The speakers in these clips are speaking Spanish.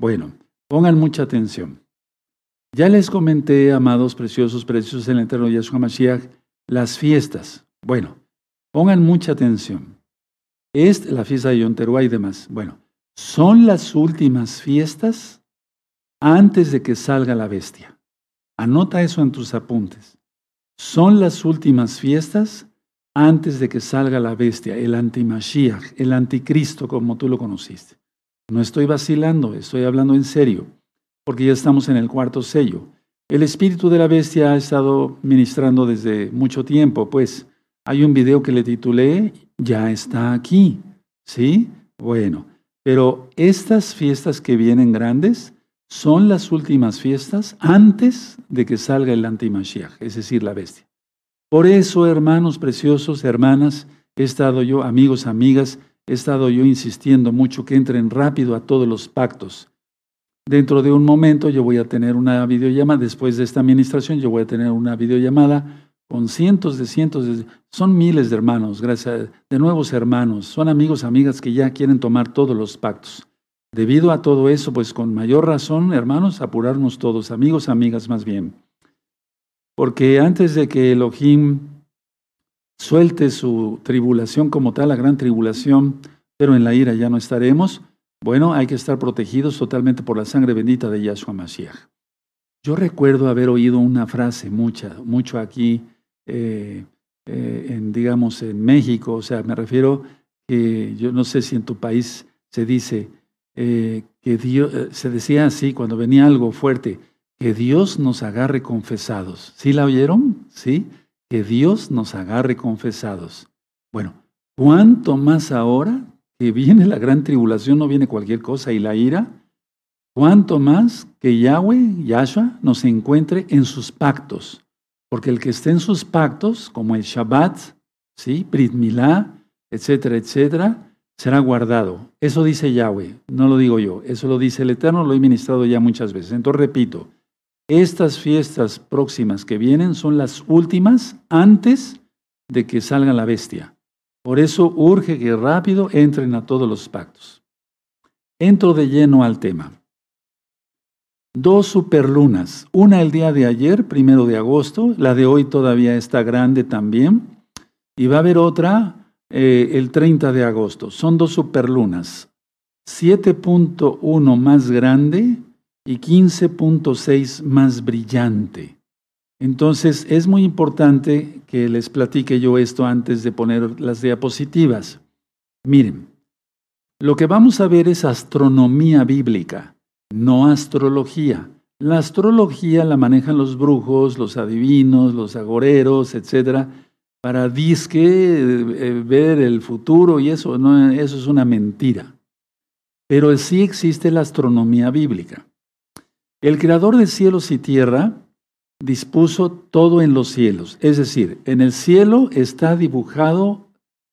Bueno, pongan mucha atención. Ya les comenté, amados, preciosos, preciosos en el eterno Yahshua Mashiach, las fiestas. Bueno, pongan mucha atención. Es la fiesta de Yom Teruah y demás. Bueno, son las últimas fiestas antes de que salga la bestia. Anota eso en tus apuntes. Son las últimas fiestas antes de que salga la bestia, el antimashiach, el anticristo como tú lo conociste. No estoy vacilando, estoy hablando en serio, porque ya estamos en el cuarto sello. El espíritu de la bestia ha estado ministrando desde mucho tiempo, pues hay un video que le titulé Ya está aquí, ¿sí? Bueno, pero estas fiestas que vienen grandes son las últimas fiestas antes de que salga el antimashiach, es decir, la bestia. Por eso, hermanos preciosos, hermanas, he estado yo, amigos, amigas, he estado yo insistiendo mucho que entren rápido a todos los pactos. Dentro de un momento yo voy a tener una videollamada, después de esta administración yo voy a tener una videollamada con cientos de cientos de, son miles de hermanos, gracias, de nuevos hermanos, son amigos, amigas que ya quieren tomar todos los pactos. Debido a todo eso, pues con mayor razón, hermanos, apurarnos todos, amigos, amigas más bien. Porque antes de que Elohim suelte su tribulación como tal, la gran tribulación, pero en la ira ya no estaremos, bueno, hay que estar protegidos totalmente por la sangre bendita de Yahshua Mashiach. Yo recuerdo haber oído una frase mucha, mucho aquí, eh, eh, en, digamos, en México, o sea, me refiero que yo no sé si en tu país se dice eh, que Dios, se decía así cuando venía algo fuerte, que Dios nos agarre confesados. ¿Sí la oyeron? ¿Sí? Que Dios nos agarre confesados. Bueno, ¿cuánto más ahora que viene la gran tribulación, no viene cualquier cosa y la ira? ¿Cuánto más que Yahweh, Yahshua, nos encuentre en sus pactos? Porque el que esté en sus pactos, como el Shabbat, ¿sí? Brit Milá, etcétera, etcétera, será guardado. Eso dice Yahweh, no lo digo yo, eso lo dice el Eterno, lo he ministrado ya muchas veces. Entonces repito, estas fiestas próximas que vienen son las últimas antes de que salga la bestia. Por eso urge que rápido entren a todos los pactos. Entro de lleno al tema. Dos superlunas, una el día de ayer, primero de agosto, la de hoy todavía está grande también, y va a haber otra eh, el 30 de agosto. Son dos superlunas, 7.1 más grande y 15.6 más brillante. Entonces es muy importante que les platique yo esto antes de poner las diapositivas. Miren, lo que vamos a ver es astronomía bíblica, no astrología. La astrología la manejan los brujos, los adivinos, los agoreros, etcétera, para disque eh, ver el futuro y eso, eso es una mentira. Pero sí existe la astronomía bíblica. El creador de cielos y tierra dispuso todo en los cielos. Es decir, en el cielo está dibujado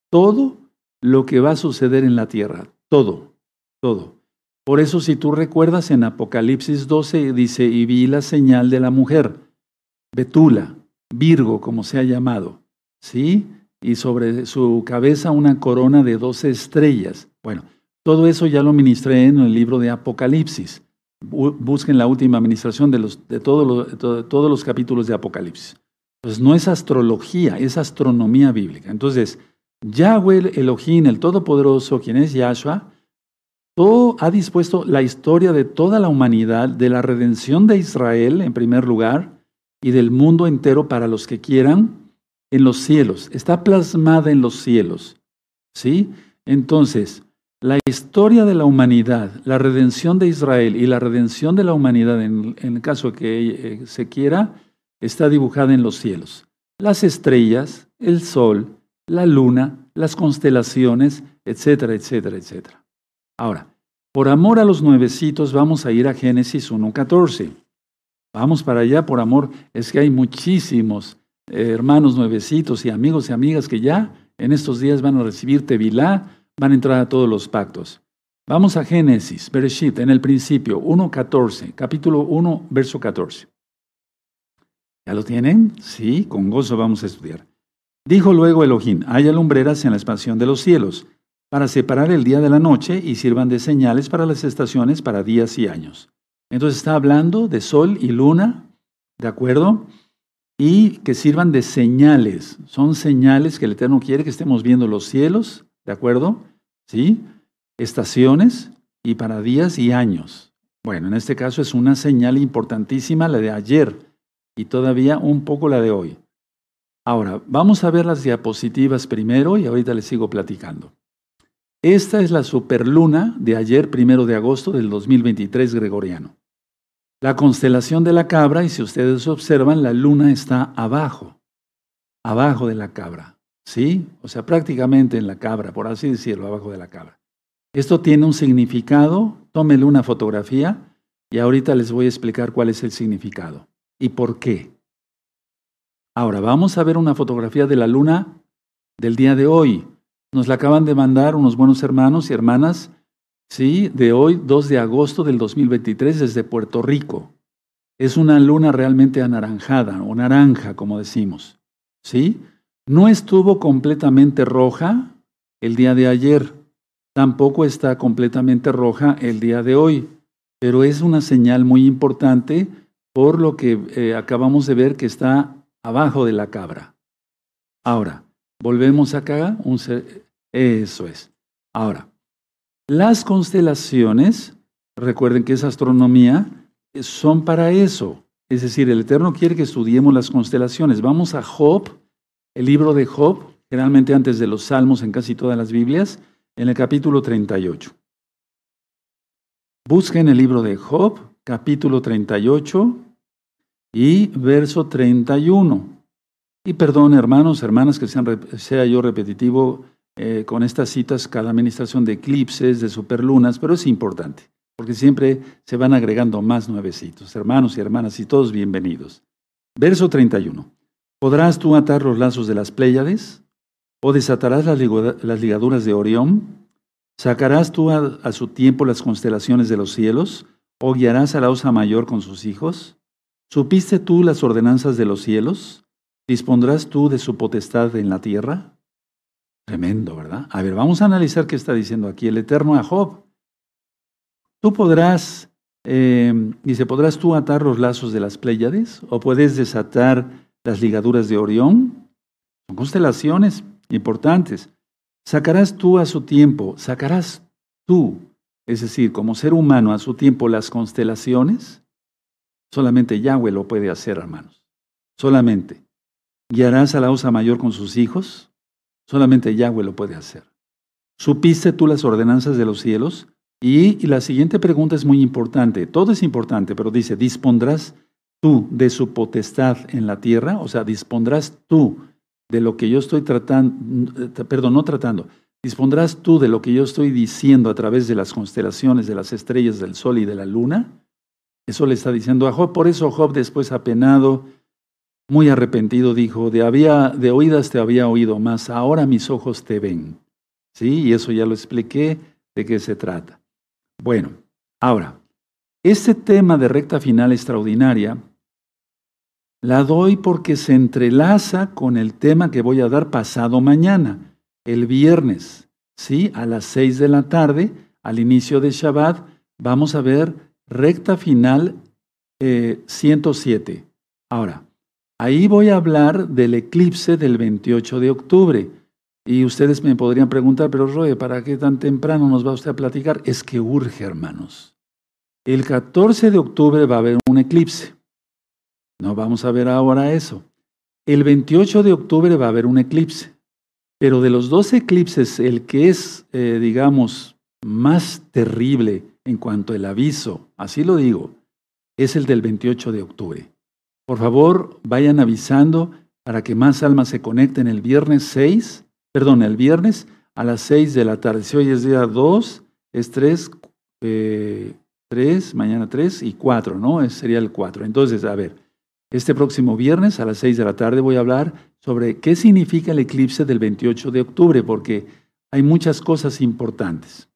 todo lo que va a suceder en la tierra. Todo, todo. Por eso si tú recuerdas en Apocalipsis 12 dice, y vi la señal de la mujer, Betula, Virgo, como se ha llamado, ¿sí? Y sobre su cabeza una corona de doce estrellas. Bueno, todo eso ya lo ministré en el libro de Apocalipsis busquen la última administración de, los, de, todos los capítulos de Apocalipsis. Entonces no es astrología, es astronomía bíblica. Entonces, Yahweh Elohim, el Todopoderoso, quien es Yahshua, todo ha dispuesto la historia de toda la humanidad, de la redención de Israel en primer lugar y del mundo entero para los que quieran en los cielos. Está plasmada en los cielos. ¿Sí? Entonces, la historia de la humanidad, la redención de Israel y la redención de la humanidad, en, el caso que eh, se quiera, está dibujada en los cielos. Las estrellas, el sol, la luna, las constelaciones, etcétera, etcétera, etcétera. Ahora, por amor a los nuevecitos, vamos a ir a Génesis 1.14. Vamos para allá por amor. Es que hay muchísimos eh, hermanos nuevecitos y amigos y amigas que ya en estos días van a recibir Tevilá van a entrar a todos los pactos. Vamos a Génesis, Bereshit, en el principio, 1.14, capítulo 1, verso 14. ¿Ya lo tienen? Sí, con gozo vamos a estudiar. Dijo luego Elohim, haya lumbreras en la expansión de los cielos, para separar el día de la noche y sirvan de señales para las estaciones, para días y años. Entonces está hablando de sol y luna, ¿de acuerdo? Y que sirvan de señales. Son señales que el Eterno quiere que estemos viendo los cielos, ¿de acuerdo? ¿Sí? Estaciones y para días y años. Bueno, en este caso es una señal importantísima la de ayer y todavía un poco la de hoy. Ahora, vamos a ver las diapositivas primero y ahorita les sigo platicando. Esta es la superluna de ayer, primero de agosto del 2023 gregoriano. La constelación de la cabra, y si ustedes observan, la luna está abajo, abajo de la cabra, ¿sí? O sea, prácticamente en la cabra, por así decirlo, abajo de la cabra. Esto tiene un significado, tómele una fotografía y ahorita les voy a explicar cuál es el significado y por qué. Ahora, vamos a ver una fotografía de la luna del día de hoy. Nos la acaban de mandar unos buenos hermanos y hermanas, ¿sí? De hoy, 2 de agosto del 2023, desde Puerto Rico. Es una luna realmente anaranjada o naranja, como decimos, ¿sí? No estuvo completamente roja el día de ayer, tampoco está completamente roja el día de hoy, pero es una señal muy importante por lo que eh, acabamos de ver que está abajo de la cabra. Ahora, Volvemos acá, eso es. Ahora, las constelaciones, recuerden que es astronomía, son para eso. Es decir, el Eterno quiere que estudiemos las constelaciones. Vamos a Job, el libro de Job, generalmente antes de los Salmos en casi todas las Biblias, en el capítulo 38. Busquen el libro de Job, capítulo 38 y verso 31. Y perdón, hermanos, hermanas, que sea yo repetitivo eh, con estas citas, cada administración de eclipses, de superlunas, pero es importante, porque siempre se van agregando más nuevecitos. Hermanos y hermanas, y todos bienvenidos. Verso 31. ¿Podrás tú atar los lazos de las Pléyades? ¿O desatarás las ligaduras de Orión? ¿Sacarás tú a, su tiempo las constelaciones de los cielos? ¿O guiarás a la osa mayor con sus hijos? ¿Supiste tú las ordenanzas de los cielos? ¿Dispondrás tú de su potestad en la tierra? Tremendo, ¿verdad? A ver, vamos a analizar qué está diciendo aquí el Eterno a Job. Tú podrás, eh, dice, ¿podrás tú atar los lazos de las Pléyades? ¿O puedes desatar las ligaduras de Orión? Son constelaciones importantes. ¿Sacarás tú a su tiempo, sacarás tú, es decir, como ser humano a su tiempo las constelaciones? Solamente Yahweh lo puede hacer, hermanos. Solamente. ¿Guiarás a la osa mayor con sus hijos? Solamente Yahweh lo puede hacer. ¿Supiste tú las ordenanzas de los cielos? Y, la siguiente pregunta es muy importante. Todo es importante, pero dice, ¿dispondrás tú de su potestad en la tierra? O sea, ¿dispondrás tú de lo que yo estoy tratando, eh, perdón, no tratando, ¿dispondrás tú de lo que yo estoy diciendo a través de las constelaciones, de las estrellas, del sol y de la luna? Eso le está diciendo a Job. Por eso Job después apenado muy arrepentido, dijo, de, había, de oídas te había oído, más ahora mis ojos te ven. ¿Sí? Y eso ya lo expliqué de qué se trata. Bueno, ahora, este tema de recta final extraordinaria la doy porque se entrelaza con el tema que voy a dar pasado mañana, el viernes. ¿Sí? A las seis de la tarde, al inicio de Shabbat, vamos a ver recta final 107. Eh, ahora, Ahí voy a hablar del eclipse del 28 de octubre. Y ustedes me podrían preguntar, pero Roe, ¿para qué tan temprano nos va usted a platicar? Es que urge, hermanos. El 14 de octubre va a haber un eclipse. No vamos a ver ahora eso. El 28 de octubre va a haber un eclipse. Pero de los dos eclipses, el que es, eh, digamos, más terrible en cuanto al aviso, así lo digo, es el del 28 de octubre. Por favor, vayan avisando para que más almas se conecten el viernes 6, perdón, el viernes a las 6 de la tarde. Si hoy es día 2, es 3, 3, eh, mañana 3 y 4, ¿no? sería el 4. Entonces, a ver, este próximo viernes a las 6 de la tarde voy a hablar sobre qué significa el eclipse del 28 de octubre, porque hay muchas cosas importantes.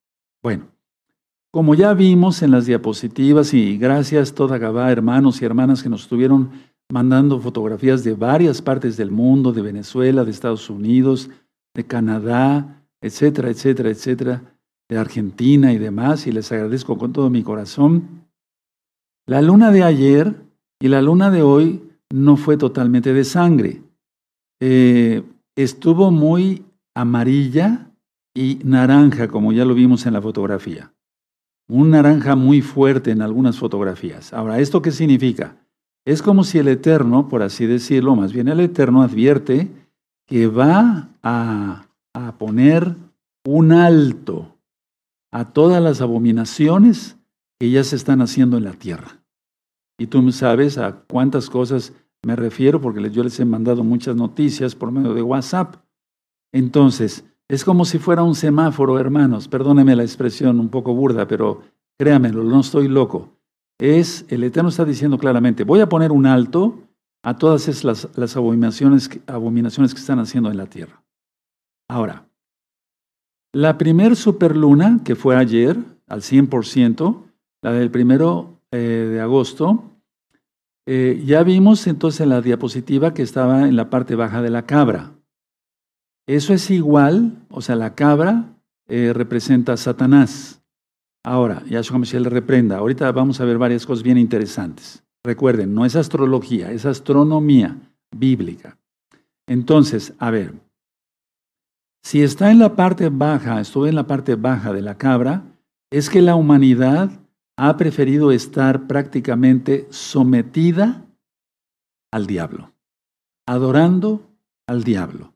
Bueno, como ya vimos en las diapositivas, y gracias toda Gabá, hermanos y hermanas que nos estuvieron mandando fotografías de varias partes del mundo, de Venezuela, de Estados Unidos, de Canadá, etcétera, etcétera, etcétera, de Argentina y demás, y les agradezco con todo mi corazón. La luna de ayer y la luna de hoy no fue totalmente de sangre. Eh, estuvo muy amarilla y naranja, como ya lo vimos en la fotografía. Un naranja muy fuerte en algunas fotografías. Ahora, ¿esto qué significa? Es como si el Eterno, por así decirlo, más bien el Eterno advierte que va a, a poner un alto a todas las abominaciones que ya se están haciendo en la tierra. Y tú sabes a cuántas cosas me refiero, porque yo les he mandado muchas noticias por medio de WhatsApp. Entonces, es como si fuera un semáforo, hermanos. Perdóneme la expresión un poco burda, pero créamelo, no estoy loco. Es, el Eterno está diciendo claramente, voy a poner un alto a todas esas, las, abominaciones, abominaciones que están haciendo en la tierra. Ahora, la primer superluna, que fue ayer, al 100%, la del primero eh, de agosto, eh, ya vimos entonces en la diapositiva que estaba en la parte baja de la cabra. Eso es igual, o sea, la cabra eh, representa a Satanás. Ahora, Yahshua Mashiach le reprenda. Ahorita vamos a ver varias cosas bien interesantes. Recuerden, no es astrología, es astronomía bíblica. Entonces, a ver, si está en la parte baja, estuve en la parte baja de la cabra, es que la humanidad ha preferido estar prácticamente sometida al diablo, adorando al diablo.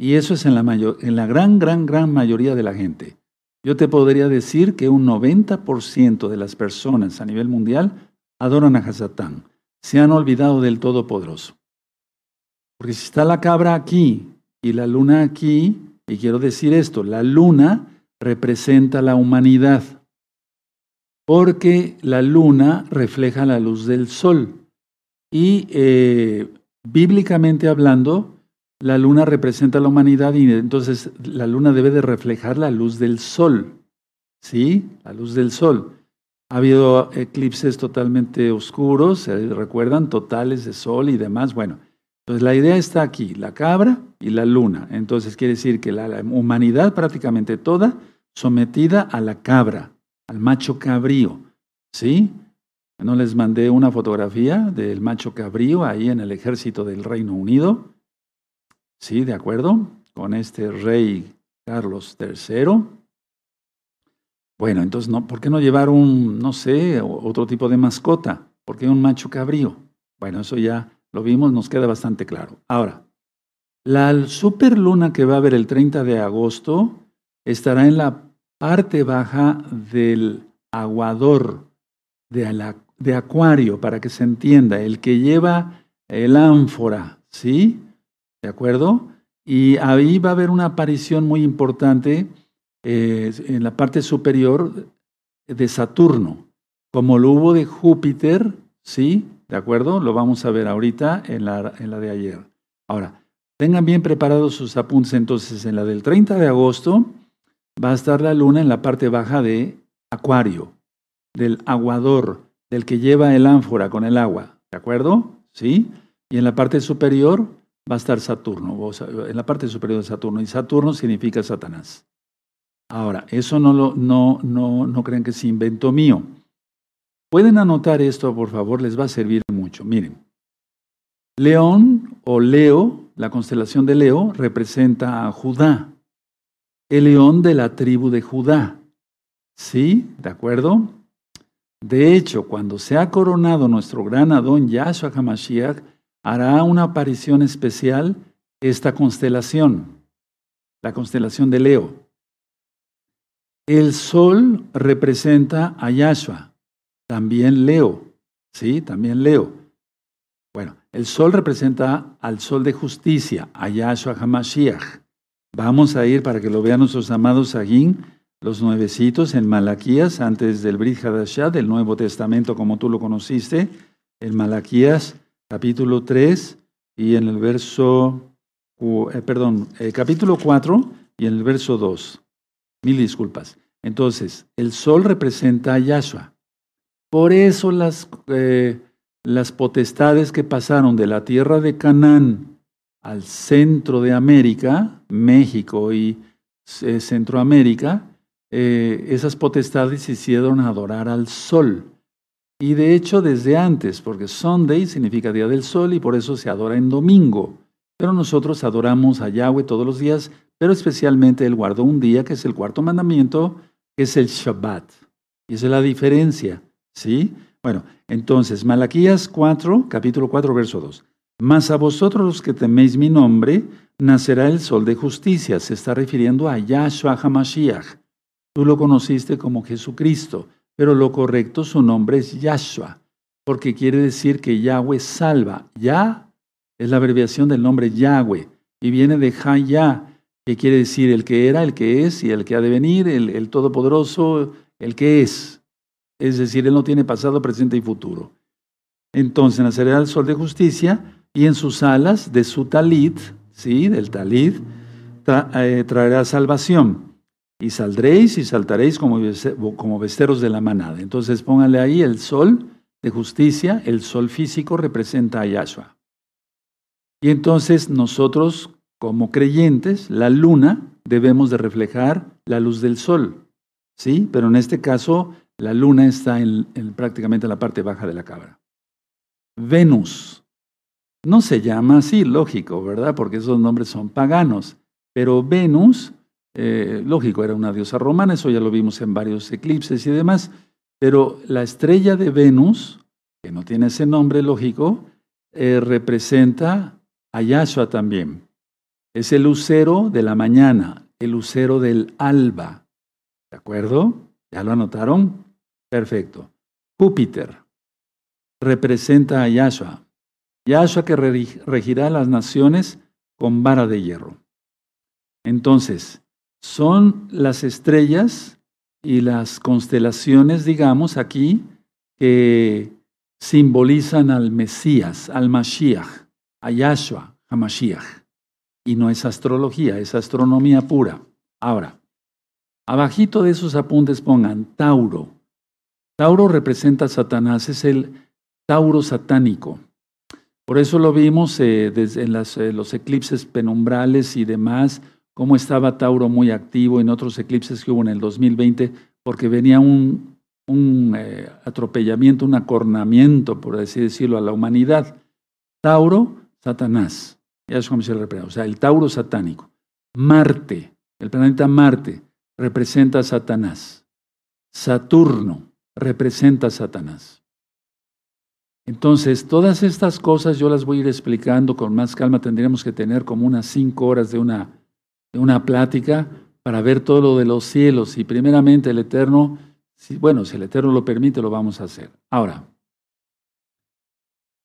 Y eso es en la, mayor, en la gran, gran, gran mayoría de la gente. Yo te podría decir que un 90% de las personas a nivel mundial adoran a Hasatán. Se han olvidado del Todopoderoso. Porque si está la cabra aquí y la luna aquí, y quiero decir esto, la luna representa la humanidad porque la luna refleja la luz del sol. Y eh, bíblicamente hablando, la luna representa la humanidad y entonces la luna debe de reflejar la luz del sol. ¿Sí? La luz del sol. Ha habido eclipses totalmente oscuros, ¿se recuerdan? Totales de sol y demás. Bueno, entonces la idea está aquí, la cabra y la luna. Entonces quiere decir que la humanidad prácticamente toda sometida a la cabra al macho cabrío. ¿Sí? ¿No les mandé una fotografía del macho cabrío ahí en el ejército del Reino Unido? Sí, de acuerdo, con este rey Carlos III. Bueno, entonces, no, ¿por qué no llevar un, no sé, otro tipo de mascota? ¿Por qué un macho cabrío? Bueno, eso ya lo vimos, nos queda bastante claro. Ahora, la superluna que va a haber el 30 de agosto estará en la parte baja del aguador de, acuario, para que se entienda, el que lleva el ánfora, ¿sí? ¿De acuerdo? Y ahí va a haber una aparición muy importante eh, en la parte superior de Saturno, como lo hubo de Júpiter, ¿sí? ¿De acuerdo? Lo vamos a ver ahorita en la, en la de ayer. Ahora, tengan bien preparados sus apuntes entonces en la del 30 de agosto va a estar la luna en la parte baja de Acuario, del aguador, del que lleva el ánfora con el agua. ¿De acuerdo? ¿Sí? Y en la parte superior va a estar Saturno, en la parte superior de Saturno. Y Saturno significa Satanás. Ahora, eso no, lo, no, no, no creen que es invento mío. Pueden anotar esto, por favor, les va a servir mucho. Miren, León o Leo, la constelación de Leo, representa a Judá el león de la tribu de Judá. ¿Sí? ¿De acuerdo? De hecho, cuando sea coronado nuestro gran Adón Yahshua HaMashiach, hará una aparición especial esta constelación, la constelación de Leo. El sol representa a Yahshua, también Leo, ¿sí? También Leo. Bueno, el sol representa al sol de justicia, a Yahshua HaMashiach. Vamos a ir para que lo vean nuestros amados Agin, los nuevecitos en Malaquías, antes del Brit Hadashah, del Nuevo Testamento como tú lo conociste, en Malaquías capítulo 3 y en el verso, eh, perdón, eh, capítulo 4 y en el verso 2. Mil disculpas. Entonces, el sol representa a Yahshua. Por eso las, eh, las potestades que pasaron de la tierra de Canaán al centro de América, México y eh, Centroamérica, eh, esas potestades hicieron adorar al sol. Y de hecho desde antes, porque Sunday significa día del sol y por eso se adora en domingo. Pero nosotros adoramos a Yahweh todos los días, pero especialmente Él guardó un día, que es el cuarto mandamiento, que es el Shabbat. Y esa es la diferencia, ¿sí? Bueno, entonces, Malaquías 4, capítulo 4, verso 2. Mas a vosotros los que teméis mi nombre, nacerá el sol de justicia. Se está refiriendo a Yahshua HaMashiach. Tú lo conociste como Jesucristo, pero lo correcto su nombre es Yahshua, porque quiere decir que Yahweh salva. Ya es la abreviación del nombre Yahweh y viene de Hayah, que quiere decir el que era, el que es y el que ha de venir, el, el todopoderoso, el que es. Es decir, él no tiene pasado, presente y futuro. Entonces nacerá el sol de justicia y en sus alas de su talit, ¿sí? Del talit, eh, traerá salvación y saldréis y saltaréis como, como besteros de la manada. Entonces póngale ahí el sol de justicia, el sol físico representa a Yahshua. Y entonces nosotros, como creyentes, la luna debemos de reflejar la luz del sol. ¿Sí? Pero en este caso, la luna está en, prácticamente la parte baja de la cabra. Venus. No se llama así, lógico, ¿verdad? Porque esos nombres son paganos. Pero Venus eh, lógico, era una diosa romana, eso ya lo vimos en varios eclipses y demás, pero la estrella de Venus, que no tiene ese nombre lógico, eh, representa a Yahshua también. Es el lucero de la mañana, el lucero del alba. ¿De acuerdo? ¿Ya lo anotaron? Perfecto. Júpiter representa a Yahshua. Yahshua que regirá las naciones con vara de hierro. Entonces, son las estrellas y las constelaciones, digamos, aquí, que simbolizan al Mesías, al Mashiach, a Yahshua, a Mashiach. Y no es astrología, es astronomía pura. Ahora, abajito de esos apuntes pongan Tauro. Tauro representa a Satanás, es el Tauro satánico. Por eso lo vimos eh, en eh, los eclipses penumbrales y demás, cómo estaba Tauro muy activo en otros eclipses que hubo en el 2020, porque venía un, eh, atropellamiento, un acornamiento, por así decirlo, a la humanidad. Tauro, Satanás. Ya es como se le. O sea, el Tauro satánico. Marte, el planeta Marte, representa a Satanás. Saturno representa a Satanás. Entonces, todas estas cosas yo las voy a ir explicando con más calma. Tendríamos que tener como unas cinco horas de una de una plática para ver todo lo de los cielos y primeramente el Eterno, si, bueno, si el Eterno lo permite, lo vamos a hacer. Ahora,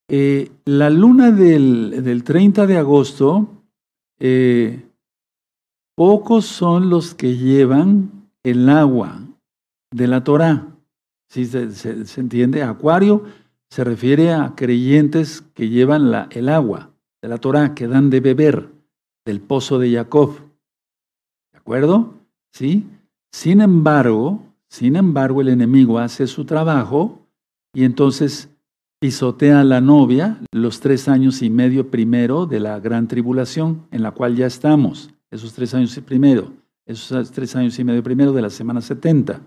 eh, la luna del, del, 30 de agosto, eh, pocos son los que llevan el agua de la Torah. ¿Sí se, se, entiende? Acuario se refiere a creyentes que llevan la, el agua de la Torah, que dan de beber del pozo de Jacob acuerdo? ¿Sí? Sin embargo, sin embargo, el enemigo hace su trabajo y entonces pisotea a la novia los tres años y medio primero de la gran tribulación en la cual ya estamos, esos tres años y primero, esos tres años y medio primero de la semana 70.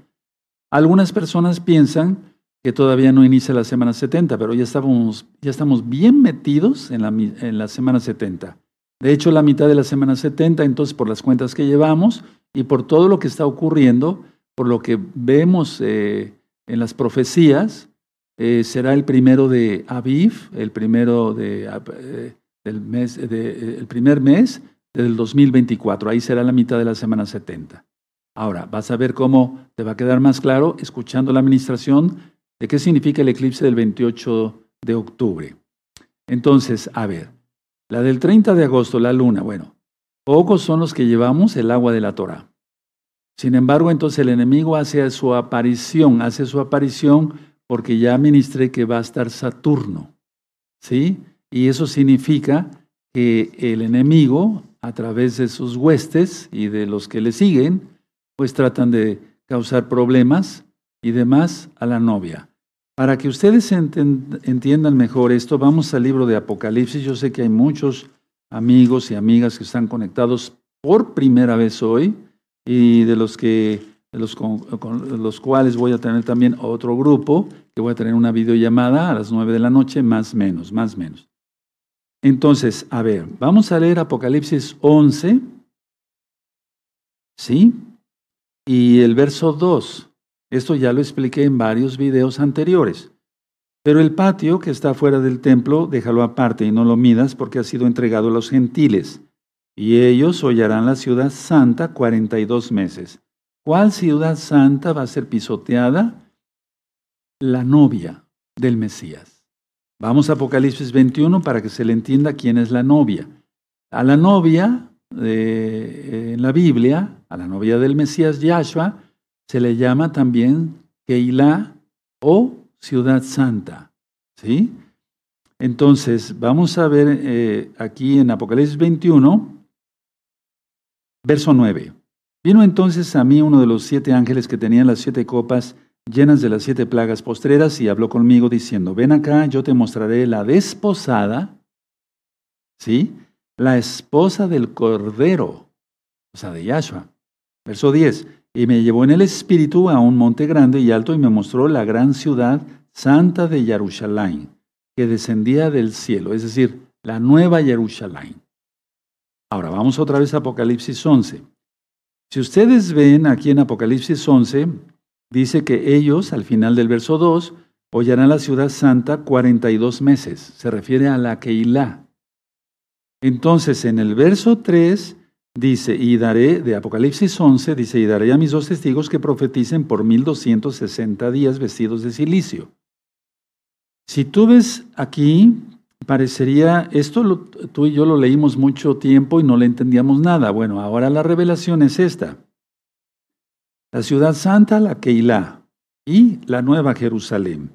Algunas personas piensan que todavía no inicia la semana 70, pero ya, estamos, ya estamos bien metidos en la, en la semana 70. De hecho, la mitad de la semana 70, entonces, por las cuentas que llevamos y por todo lo que está ocurriendo, por lo que vemos eh, en las profecías, eh, será el primero de Aviv, el primero de, eh, mes, el primer mes del 2024. Ahí será la mitad de la semana 70. Ahora, vas a ver cómo te va a quedar más claro escuchando la administración de qué significa el eclipse del 28 de octubre. Entonces, a ver, la del 30 de agosto, la luna, bueno, pocos son los que llevamos el agua de la Torah. Sin embargo, entonces el enemigo hace su aparición, hace su aparición porque ya ministré que va a estar Saturno. ¿Sí? Y eso significa que el enemigo, a través de sus huestes y de los que le siguen, pues tratan de causar problemas y demás a la novia. Para que ustedes entiendan mejor esto, vamos al libro de Apocalipsis. Yo sé que hay muchos amigos y amigas que están conectados por primera vez hoy, y de los que los, con, los cuales voy a tener también otro grupo, que voy a tener una videollamada a las nueve de la noche, más menos, más menos. Entonces, a ver, vamos a leer Apocalipsis 11, ¿sí? Y el verso 2. Esto ya lo expliqué en varios videos anteriores. Pero el patio que está fuera del templo, déjalo aparte y no lo midas porque ha sido entregado a los gentiles. Y ellos hollarán la ciudad santa 42 meses. ¿Cuál ciudad santa va a ser pisoteada? La novia del Mesías. Vamos a Apocalipsis 21 para que se le entienda quién es la novia. A la novia en la Biblia, a la novia del Mesías Yahshua, se le llama también Keilah o ciudad santa. ¿Sí? Entonces, vamos a ver eh, aquí en Apocalipsis 21, verso 9. Vino entonces a mí uno de los siete ángeles que tenían las siete copas llenas de las siete plagas postreras y habló conmigo diciendo, ven acá, yo te mostraré la desposada, ¿sí? La esposa del Cordero, o sea, de Yahshua. Verso 10, y me llevó en el espíritu a un monte grande y alto y me mostró la gran ciudad santa de Jerusalén, que descendía del cielo, es decir, la nueva Jerusalén. Ahora vamos otra vez a Apocalipsis 11. Si ustedes ven aquí en Apocalipsis 11, dice que ellos, al final del verso 2, hollarán la ciudad santa 42 meses. Se refiere a la Keilah. Entonces, en el verso 3 dice, y daré, de Apocalipsis 11, dice, y daré a mis dos testigos que profeticen por 1260 días vestidos de silicio. Si tú ves aquí, parecería, esto tú y yo lo leímos mucho tiempo y no le entendíamos nada. Bueno, ahora la revelación es esta. La ciudad santa, la Keilah, y la nueva Jerusalén.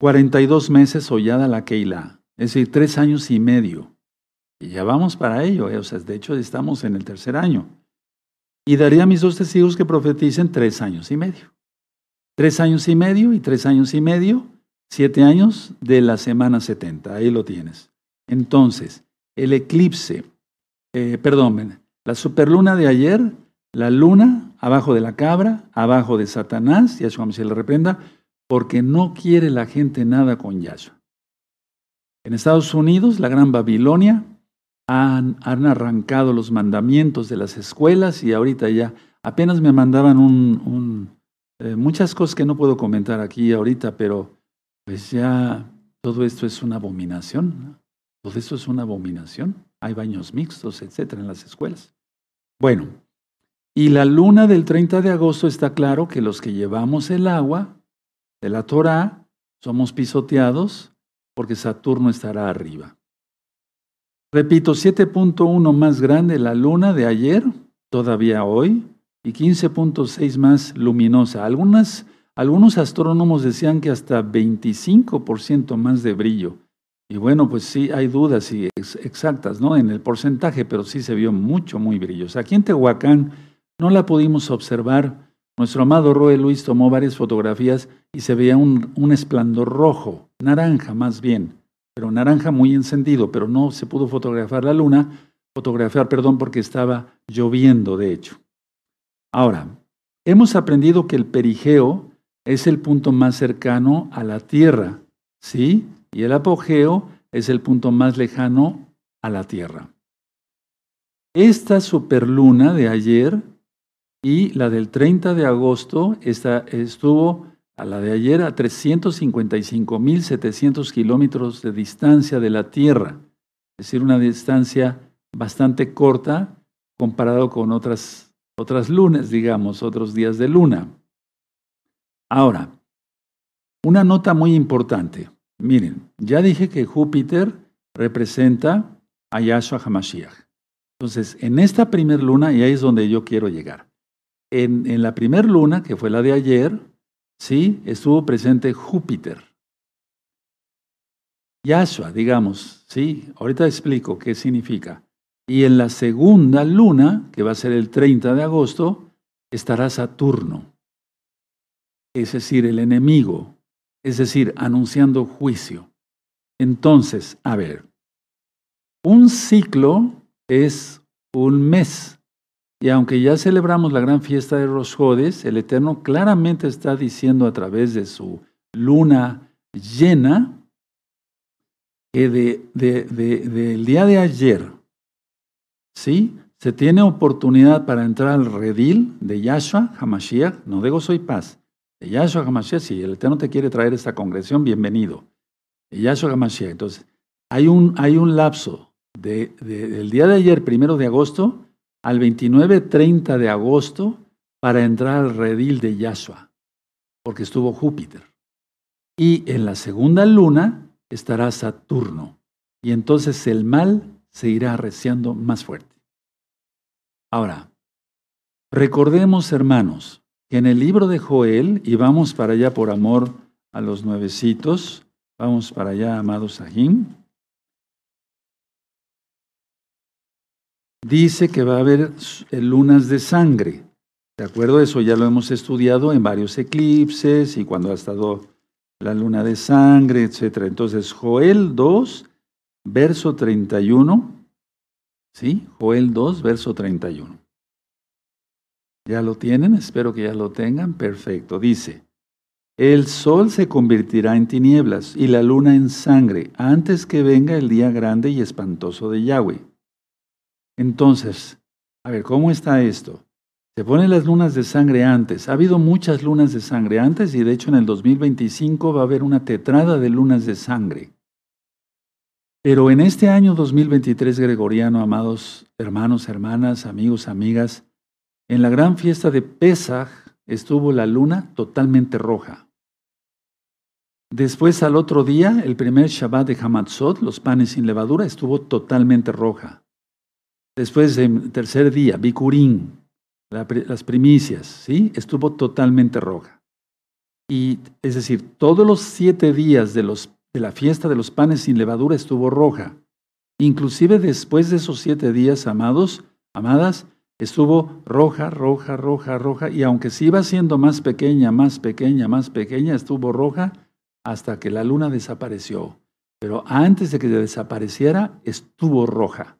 42 meses hollada la Keilah, es decir, tres años y medio. Y ya vamos para ello, eh, o sea, de hecho estamos en el tercer año. Y daría a mis dos testigos que profeticen tres años y medio. Tres años y medio y tres años y medio Siete años de la semana 70, ahí lo tienes. Entonces, el eclipse, eh, perdón, la superluna de ayer, la luna abajo de la cabra, abajo de Satanás, Yahshua se le reprenda, porque no quiere la gente nada con Yahshua. En Estados Unidos, la Gran Babilonia, han, arrancado los mandamientos de las escuelas y ahorita ya apenas me mandaban un, eh, muchas cosas que no puedo comentar aquí ahorita, pero pues ya todo esto es una abominación. Todo esto es una abominación. Hay baños mixtos, etcétera, en las escuelas. Bueno, y la luna del 30 de agosto está claro que los que llevamos el agua de la Torah somos pisoteados porque Saturno estará arriba. Repito, 7.1 más grande la luna de ayer, todavía hoy, y 15.6 más luminosa. Algunas algunos astrónomos decían que hasta 25% más de brillo. Y bueno, pues sí, hay dudas exactas ¿no? en el porcentaje, pero sí se vio mucho, muy brilloso. Aquí en Tehuacán no la pudimos observar. Nuestro amado Roe Luis tomó varias fotografías y se veía un, un esplendor rojo, naranja más bien, pero naranja muy encendido, pero no se pudo fotografiar la luna, fotografiar, perdón, porque estaba lloviendo, de hecho. Ahora, hemos aprendido que el perigeo es el punto más cercano a la Tierra, ¿sí? Y el apogeo es el punto más lejano a la Tierra. Esta superluna de ayer y la del 30 de agosto esta estuvo a la de ayer a 355.700 kilómetros de distancia de la Tierra, es decir, una distancia bastante corta comparado con otras, otras lunas, digamos, otros días de luna. Ahora, una nota muy importante. Miren, ya dije que Júpiter representa a Yahshua HaMashiach. Entonces, en esta primer luna, y ahí es donde yo quiero llegar. En, en la primer luna, que fue la de ayer, sí, estuvo presente Júpiter. Yahshua, digamos, sí, ahorita explico qué significa. Y en la segunda luna, que va a ser el 30 de agosto, estará Saturno es decir, el enemigo, es decir, anunciando juicio. Entonces, a ver, un ciclo es un mes, Y aunque ya celebramos la gran fiesta de Rosjodes, el Eterno claramente está diciendo a través de su luna llena que de, del día de ayer, ¿sí? Se tiene oportunidad para entrar al redil de Yahshua Hamashiach, no de gozo y paz, de Yahshua Hamashiach, si el Eterno te quiere traer esta congregación, bienvenido. Yahshua Hamashiach. Entonces, hay un, hay un lapso de, del día de ayer, primero de agosto, al 29-30 de agosto, para entrar al redil de Yahshua, porque estuvo Júpiter. Y en la segunda luna estará Saturno. Y entonces el mal se irá arreciando más fuerte. Ahora, recordemos, hermanos, que en el libro de Joel, y vamos para allá por amor a los nuevecitos, vamos para allá, amados Sahim, dice que va a haber lunas de sangre. ¿De acuerdo? Eso ya lo hemos estudiado en varios eclipses y cuando ha estado la luna de sangre, etc. Entonces, Joel 2, verso 31, ¿Sí? Joel 2, verso 31. ¿Ya lo tienen? Espero que ya lo tengan. Perfecto. Dice, el sol se convertirá en tinieblas y la luna en sangre antes que venga el día grande y espantoso de Yahweh. Entonces, a ver, ¿cómo está esto? Se ponen las lunas de sangre antes. Ha habido muchas lunas de sangre antes y de hecho en el 2025 va a haber una tetrada de lunas de sangre. Pero en este año 2023 gregoriano, amados hermanos, hermanas, amigos, amigas, en la gran fiesta de Pesach estuvo la luna totalmente roja. Después al otro día, el primer Shabbat de Hamatzot, los panes sin levadura, estuvo totalmente roja. Después, el tercer día, Bikurim, las primicias, ¿sí? Estuvo totalmente roja. Y es decir, todos los siete días de los de la fiesta de los panes sin levadura estuvo roja. Inclusive después de esos siete días, amados, amadas, estuvo roja, roja, roja, roja, y aunque se iba siendo más pequeña, más pequeña, más pequeña, estuvo roja hasta que la luna desapareció. Pero antes de que desapareciera, estuvo roja.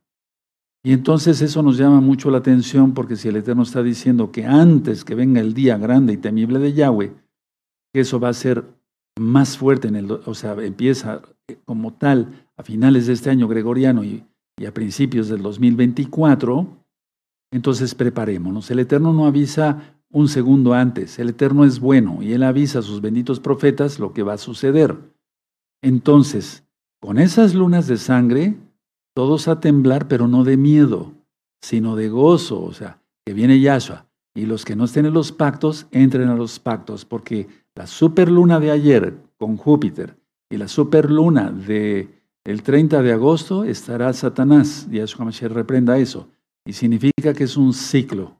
Y entonces eso nos llama mucho la atención porque si el Eterno está diciendo que antes que venga el día grande y temible de Yahweh, que eso va a ser más fuerte en el, o sea, empieza eh, como tal a finales de este año gregoriano y, y a principios del 2024, entonces preparémonos. El Eterno no avisa un segundo antes, el Eterno es bueno y Él avisa a sus benditos profetas lo que va a suceder. Entonces, con esas lunas de sangre, todos a temblar, pero no de miedo, sino de gozo, o sea, que viene Yahshua. Y los que no estén en los pactos, entren a los pactos, porque la superluna de ayer con Júpiter y la superluna de el 30 de agosto estará Satanás. Yahshua Mashiach reprenda eso. Y significa que es un ciclo.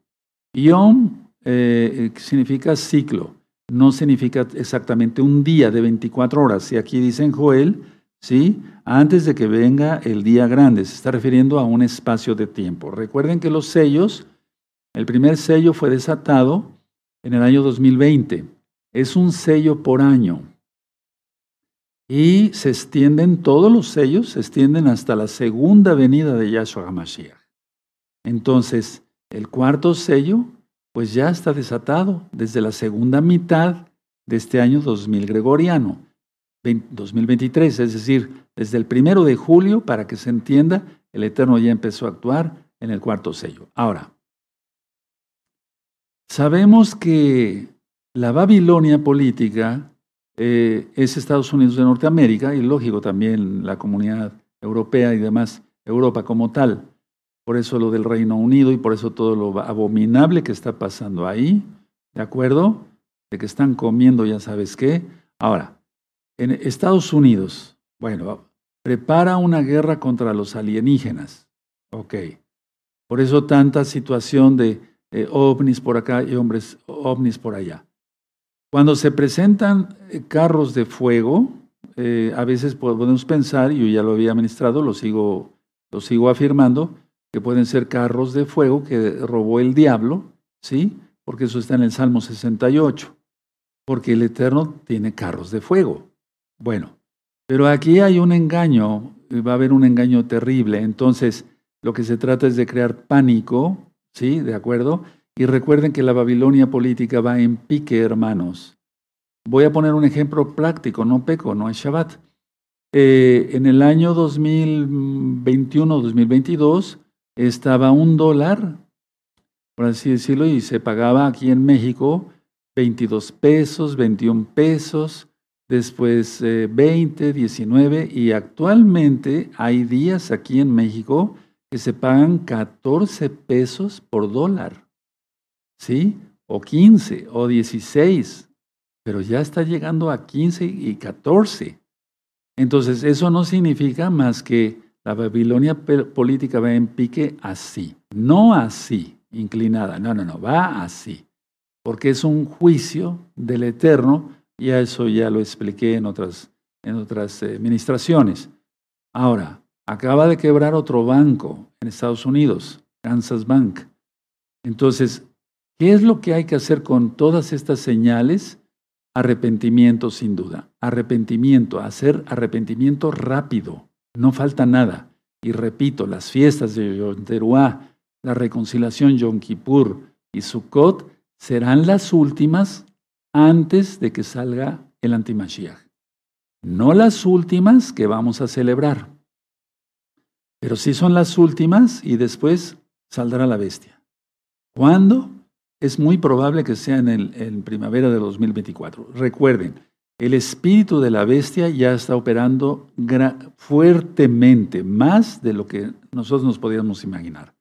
Yom eh, significa ciclo. No significa exactamente un día de 24 horas. Y aquí dice en Joel, ¿sí? Antes de que venga el día grande. Se está refiriendo a un espacio de tiempo. Recuerden que los sellos, el primer sello fue desatado en el año 2020 es un sello por año. Y se extienden, todos los sellos se extienden hasta la segunda venida de Yahshua HaMashiach. Entonces, el cuarto sello, pues ya está desatado desde la segunda mitad de este año 2000 gregoriano, 2023, es decir, desde el primero de julio, para que se entienda, el Eterno ya empezó a actuar en el cuarto sello. Ahora, sabemos que la Babilonia política eh, es Estados Unidos de Norteamérica y lógico también la comunidad europea y demás, Europa como tal. Por eso lo del Reino Unido y por eso todo lo abominable que está pasando ahí, ¿de acuerdo? De que están comiendo ya sabes qué. Ahora, en Estados Unidos, bueno, prepara una guerra contra los alienígenas. Ok. Por eso tanta situación de eh, ovnis por acá y hombres ovnis por allá. Cuando se presentan eh, carros de fuego, eh, a veces podemos pensar, y yo ya lo había ministrado, lo sigo, lo sigo afirmando, que pueden ser carros de fuego que robó el diablo, ¿sí? Porque eso está en el Salmo 68, porque el Eterno tiene carros de fuego. Bueno, pero aquí hay un engaño, va a haber un engaño terrible, entonces lo que se trata es de crear pánico, ¿sí? ¿De acuerdo? Y recuerden que la Babilonia política va en pique, hermanos. Voy a poner un ejemplo práctico, no peco, no es Shabbat. Eh, en el año 2021-2022 estaba un dólar, por así decirlo, y se pagaba aquí en México 22 pesos, 21 pesos, después 20, eh, 19 y actualmente hay días aquí en México que se pagan 14 pesos por dólar, ¿sí? O 15 o 16, pero ya está llegando a 15 y 14. Entonces, eso no significa más que la Babilonia política va en pique así, no así, inclinada, no, no, no, va así porque es un juicio del Eterno, y a eso ya lo expliqué en otras, en otras eh. Ahora, acaba de quebrar otro banco en Estados Unidos, Kansas Bank. Entonces, ¿qué es lo que hay que hacer con todas estas señales? Arrepentimiento, sin duda. Arrepentimiento, hacer arrepentimiento rápido. No falta nada. Y repito, las fiestas de Yom la reconciliación Yom Kippur y Sukkot serán las últimas antes de que salga el antimashiach. No las últimas que vamos a celebrar, pero sí son las últimas y después saldrá la bestia. ¿Cuándo? Es muy probable que sea en, el, primavera de 2024. Recuerden, el espíritu de la bestia ya está operando fuertemente, más de lo que nosotros nos podíamos imaginar.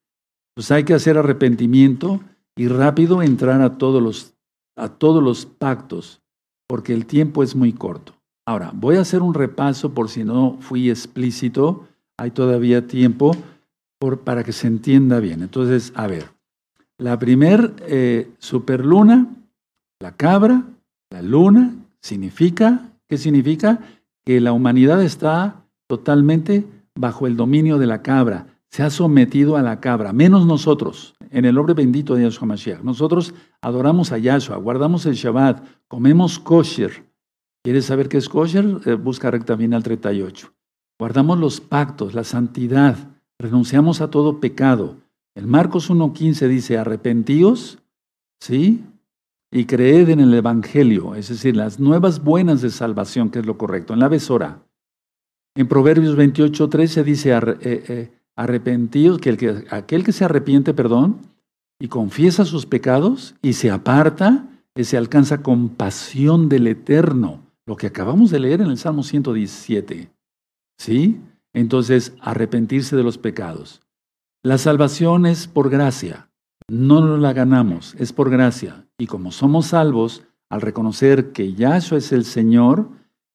Pues hay que hacer arrepentimiento y rápido entrar a todos los, a todos los pactos, porque el tiempo es muy corto. Ahora, voy a hacer un repaso por si no fui explícito, hay todavía tiempo por, para que se entienda bien. Entonces, a ver, la primer eh, superluna, la cabra, la luna, significa, ¿qué significa? Que la humanidad está totalmente bajo el dominio de la cabra se ha sometido a la cabra, menos nosotros, en el nombre bendito de Yahshua Mashiach. Nosotros adoramos a Yahshua, guardamos el Shabbat, comemos kosher. ¿Quieres saber qué es kosher? Eh, busca recta bien al 38. Guardamos los pactos, la santidad, renunciamos a todo pecado. El Marcos 1.15 dice, arrepentíos, ¿sí? Y creed en el Evangelio, es decir, las nuevas buenas de salvación, que es lo correcto, en la besora. En Proverbios 28.13 dice, eh, eh, arrepentidos, que, el que aquel que se arrepiente, perdón, y confiesa sus pecados y se aparta, ese alcanza compasión del Eterno, lo que acabamos de leer en el Salmo 117. ¿Sí? Entonces, arrepentirse de los pecados. La salvación es por gracia, no la ganamos, es por gracia. Y como somos salvos, al reconocer que Yahshua es el Señor,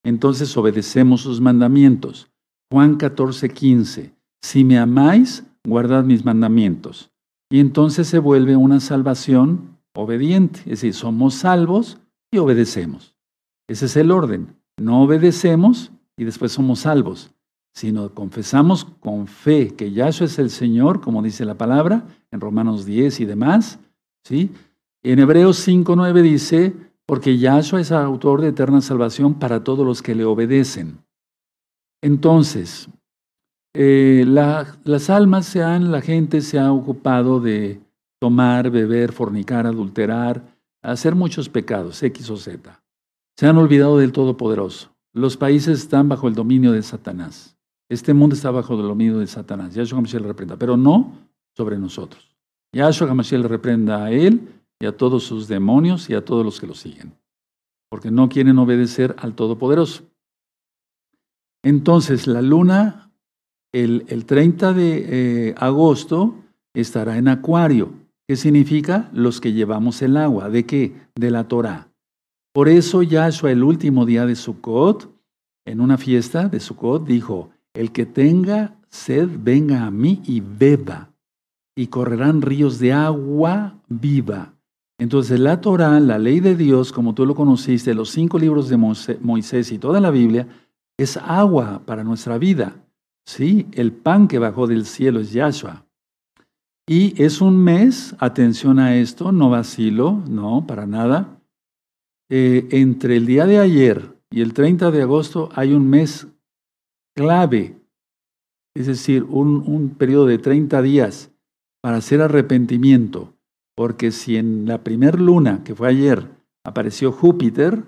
entonces obedecemos sus mandamientos. Juan 14, 15. Si me amáis, guardad mis mandamientos. Y entonces se vuelve una salvación obediente. Es decir, somos salvos y obedecemos. Ese es el orden. No obedecemos y después somos salvos, sino confesamos con fe que Yahshua es el Señor, como dice la palabra, en Romanos 10 y demás. ¿sí? En Hebreos 5.9 dice, porque Yahshua es autor de eterna salvación para todos los que le obedecen. Entonces, eh, las almas se han, la gente se ha ocupado de tomar, beber, fornicar, adulterar, hacer muchos pecados, X o Z. Se han olvidado del Todopoderoso. Los países están bajo el dominio de Satanás. Este mundo está bajo el dominio de Satanás. Yahshua HaMashiach le reprenda, pero no sobre nosotros. Yahshua HaMashiach le reprenda a él y a todos sus demonios y a todos los que lo siguen, porque no quieren obedecer al Todopoderoso. Entonces, la luna el, 30 de eh, agosto estará en Acuario. ¿Qué significa? Los que llevamos el agua. ¿De qué? De la Torah. Por eso Yahshua el último día de Sukkot, en una fiesta de Sukkot, dijo, el que tenga sed, venga a mí y beba, y correrán ríos de agua viva. Entonces la Torah, la ley de Dios, como tú lo conociste, los cinco libros de Moisés y toda la Biblia, es agua para nuestra vida. Sí, el pan que bajó del cielo es Yahshua. Y es un mes, atención a esto, no vacilo, no, para nada. Eh, entre el día de ayer y el 30 de agosto hay un mes clave, es decir, un, un periodo de 30 días. para hacer arrepentimiento, porque si en la primer luna, que fue ayer, apareció Júpiter,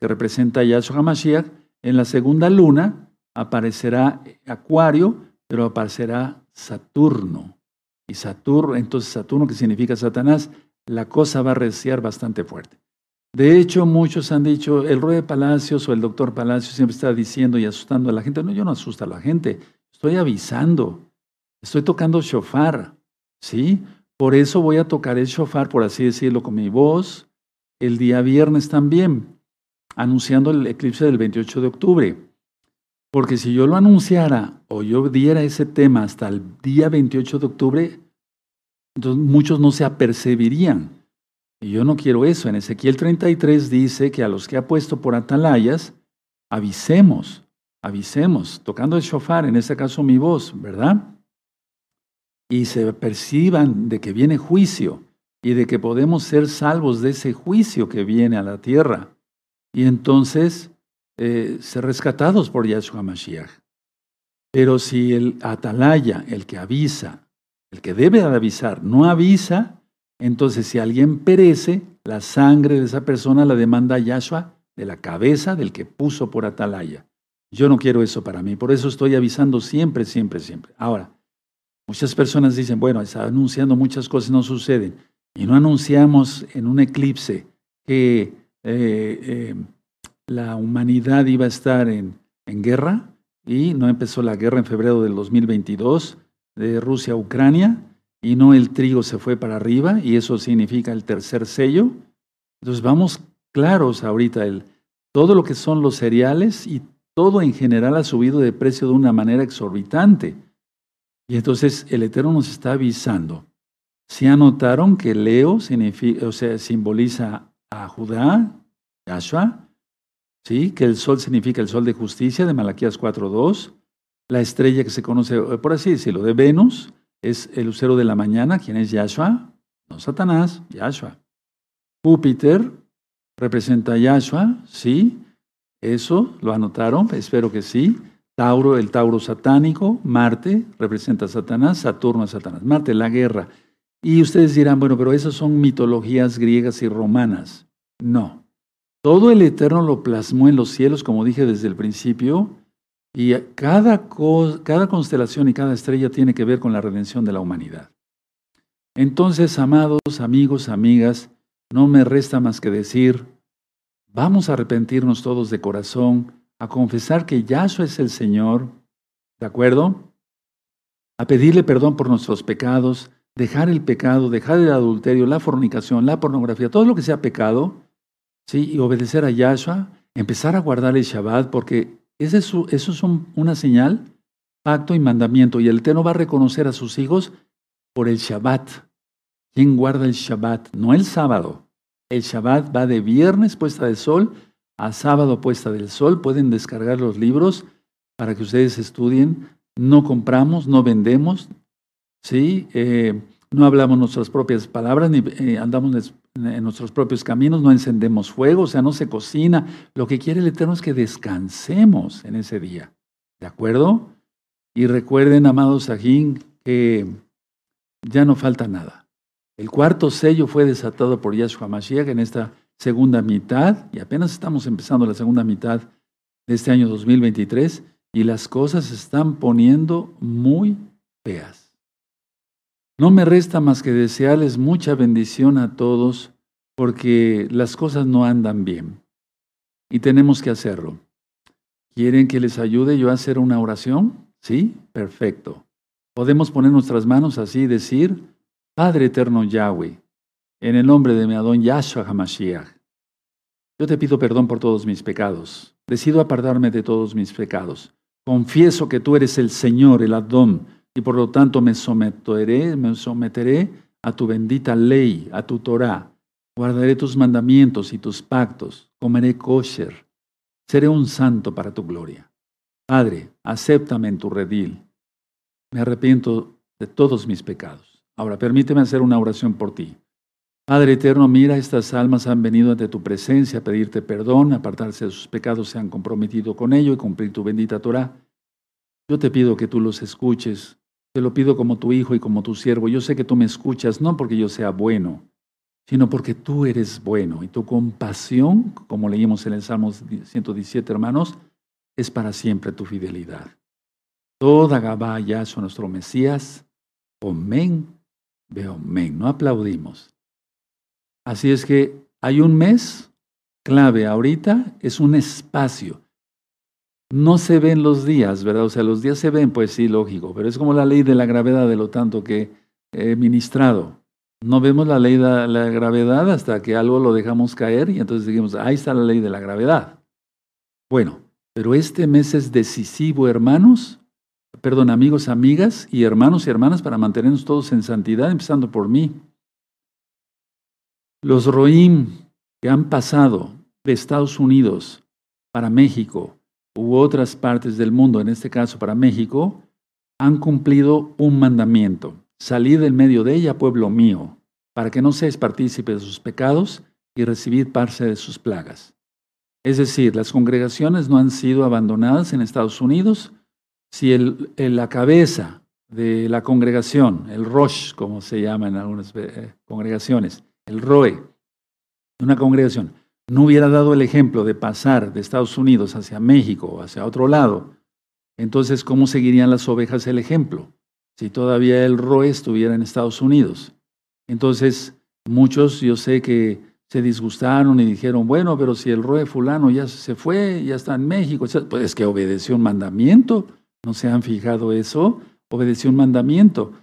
que representa a Yahshua HaMashiach, en la segunda luna aparecerá Acuario, pero aparecerá Saturno. Y Saturno, entonces Saturno, que significa Satanás, la cosa va a reciar bastante fuerte. De hecho, muchos han dicho, el rey de Palacios o el doctor Palacios siempre está diciendo y asustando a la gente. No, yo no asusto a la gente, estoy avisando, estoy tocando shofar, ¿sí? Por eso voy a tocar el shofar, por así decirlo, con mi voz, el día viernes también, anunciando el eclipse del 28 de octubre. Porque si yo lo anunciara o yo diera ese tema hasta el día 28 de octubre, muchos no se apercibirían. Y yo no quiero eso. En Ezequiel 33 dice que a los que ha puesto por atalayas, avisemos, avisemos, tocando el shofar, en este caso mi voz, ¿verdad? Y se perciban de que viene juicio y de que podemos ser salvos de ese juicio que viene a la tierra. Y entonces eh, ser rescatados por Yahshua Mashiach. Pero si el atalaya, el que avisa, el que debe avisar, no avisa, entonces si alguien perece, la sangre de esa persona la demanda Yahshua de la cabeza del que puso por atalaya. Yo no quiero eso para mí, por eso estoy avisando siempre, siempre, siempre. Ahora, muchas personas dicen, bueno, está anunciando muchas cosas, no suceden. Y no anunciamos en un eclipse que eh, eh, la humanidad iba a estar en, en guerra y no empezó la guerra en febrero del 2022 de Rusia a Ucrania y no el trigo se fue para arriba y eso significa el tercer sello. Entonces vamos claros ahorita, el, todo lo que son los cereales y todo en general ha subido de precio de una manera exorbitante. Y entonces el Eterno nos está avisando. Si anotaron que Leo o sea, simboliza a Judá, Yahshua, ¿sí? que el sol significa el sol de justicia de Malaquías 4.2, la estrella que se conoce, por así decirlo, de Venus, es el lucero de la mañana, ¿quién es Yahshua? No Satanás, Yahshua. Júpiter representa a Yahshua, sí, eso lo anotaron, espero que sí. Tauro, el Tauro satánico, Marte representa a Satanás, Saturno a Satanás. Marte, la guerra. Y ustedes dirán, bueno, pero esas son mitologías griegas y romanas. No. Todo el Eterno lo plasmó en los cielos, como dije desde el principio, y cada, constelación y cada estrella tiene que ver con la redención de la humanidad. Entonces, amados amigos, amigas, no me resta más que decir, vamos a arrepentirnos todos de corazón, a confesar que Yahshua es el Señor, ¿de acuerdo? A pedirle perdón por nuestros pecados, dejar el pecado, dejar el adulterio, la fornicación, la pornografía, todo lo que sea pecado, ¿sí? Y obedecer a Yahshua, empezar a guardar el Shabbat, porque ese es, eso es una señal, pacto y mandamiento. Y el Eterno va a reconocer a sus hijos por el Shabbat. ¿Quién guarda el Shabbat? No el sábado. El Shabbat va de viernes puesta del sol a sábado puesta del sol. Pueden descargar los libros para que ustedes estudien. No compramos, no vendemos, ¿sí? Eh, no hablamos nuestras propias palabras, ni eh, andamos en nuestros propios caminos, no encendemos fuego, o sea, no se cocina. Lo que quiere el Eterno es que descansemos en ese día. ¿De acuerdo? Y recuerden, amados Sajín, que ya no falta nada. El cuarto sello fue desatado por Yahshua Mashiach en esta segunda mitad, y apenas estamos empezando la segunda mitad de este año 2023, y las cosas se están poniendo muy feas. No me resta más que desearles mucha bendición a todos porque las cosas no andan bien y tenemos que hacerlo. ¿Quieren que les ayude yo a hacer una oración? Sí, perfecto. Podemos poner nuestras manos así y decir, Padre eterno Yahweh, en el nombre de mi Adón Yahshua HaMashiach, yo te pido perdón por todos mis pecados. Decido apartarme de todos mis pecados. Confieso que tú eres el Señor, el Adón, y por lo tanto me someteré, me someteré a tu bendita ley, a tu Torah. Guardaré tus mandamientos y tus pactos, comeré kosher, seré un santo para tu gloria. Padre, acéptame en tu redil. Me arrepiento de todos mis pecados. Ahora permíteme hacer una oración por ti. Padre eterno, mira, estas almas han venido ante tu presencia a pedirte perdón, apartarse de sus pecados, se han comprometido con ello y cumplir tu bendita Torah. Yo te pido que tú los escuches, Te lo pido como tu hijo y como tu siervo. Yo sé que tú me escuchas, no porque yo sea bueno, sino porque tú eres bueno. Y tu compasión, como leímos en el Salmo 117, hermanos, es para siempre tu fidelidad. Toda Gabá son nuestro Mesías. Omen, veo men. No aplaudimos. Así es que hay un mes clave ahorita, es un espacio no se ven los días, ¿verdad? O sea, los días se ven, pues sí, lógico, pero es como la ley de la gravedad de lo tanto que he ministrado. No vemos la ley de la gravedad hasta que algo lo dejamos caer y entonces decimos, ahí está la ley de la gravedad. Bueno, pero este mes es decisivo, hermanos, perdón, amigos, amigas y hermanos y hermanas para mantenernos todos en santidad, empezando por mí. Los Roim que han pasado de Estados Unidos para México, u otras partes del mundo, en este caso para México, han cumplido un mandamiento. Salid del medio de ella, pueblo mío, para que no seáis partícipe de sus pecados y recibid parte de sus plagas. Es decir, las congregaciones no han sido abandonadas en Estados Unidos. Si la cabeza de la congregación, el Rosh, como se llama en algunas eh, congregaciones, el ROE, una congregación, no hubiera dado el ejemplo de pasar de Estados Unidos hacia México o hacia otro lado, entonces ¿cómo seguirían las ovejas el ejemplo? Si todavía el ROE estuviera en Estados Unidos. Entonces, muchos yo sé que se disgustaron y dijeron, bueno, pero si el ROE fulano ya se fue, ya está en México, pues es que obedeció un mandamiento, ¿no se han fijado eso? Obedeció un mandamiento.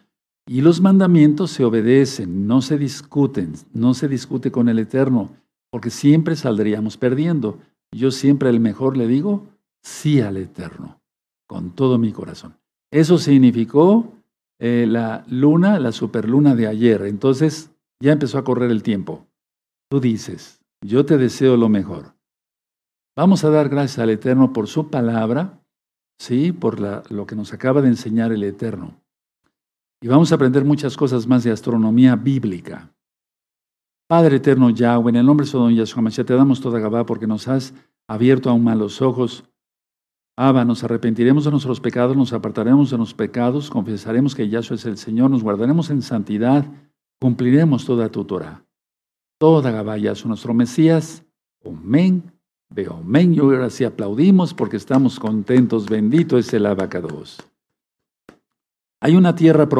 Y los mandamientos se obedecen, no se discuten, no se discute con el Eterno porque siempre saldríamos perdiendo. Yo siempre el mejor le digo sí al eterno, con todo mi corazón. Eso significó eh, la luna, la superluna de ayer. Entonces ya empezó a correr el tiempo. Tú dices, yo te deseo lo mejor. Vamos a dar gracias al Eterno por su palabra, sí, por lo que nos acaba de enseñar el Eterno. Y vamos a aprender muchas cosas más de astronomía bíblica. Padre eterno Yahweh, en el nombre de Sodom Yahshua Mashiach, te damos toda Gabá porque nos has abierto aún más los ojos. Abba, nos arrepentiremos de nuestros pecados, nos apartaremos de los pecados, confesaremos que Yahshua es el Señor, nos guardaremos en santidad, cumpliremos toda tu Torah. Toda Gabá Yahshua, nuestro Mesías. Amén. Veo amén. Y ahora sí aplaudimos porque estamos contentos. Bendito es el abacados. Hay una tierra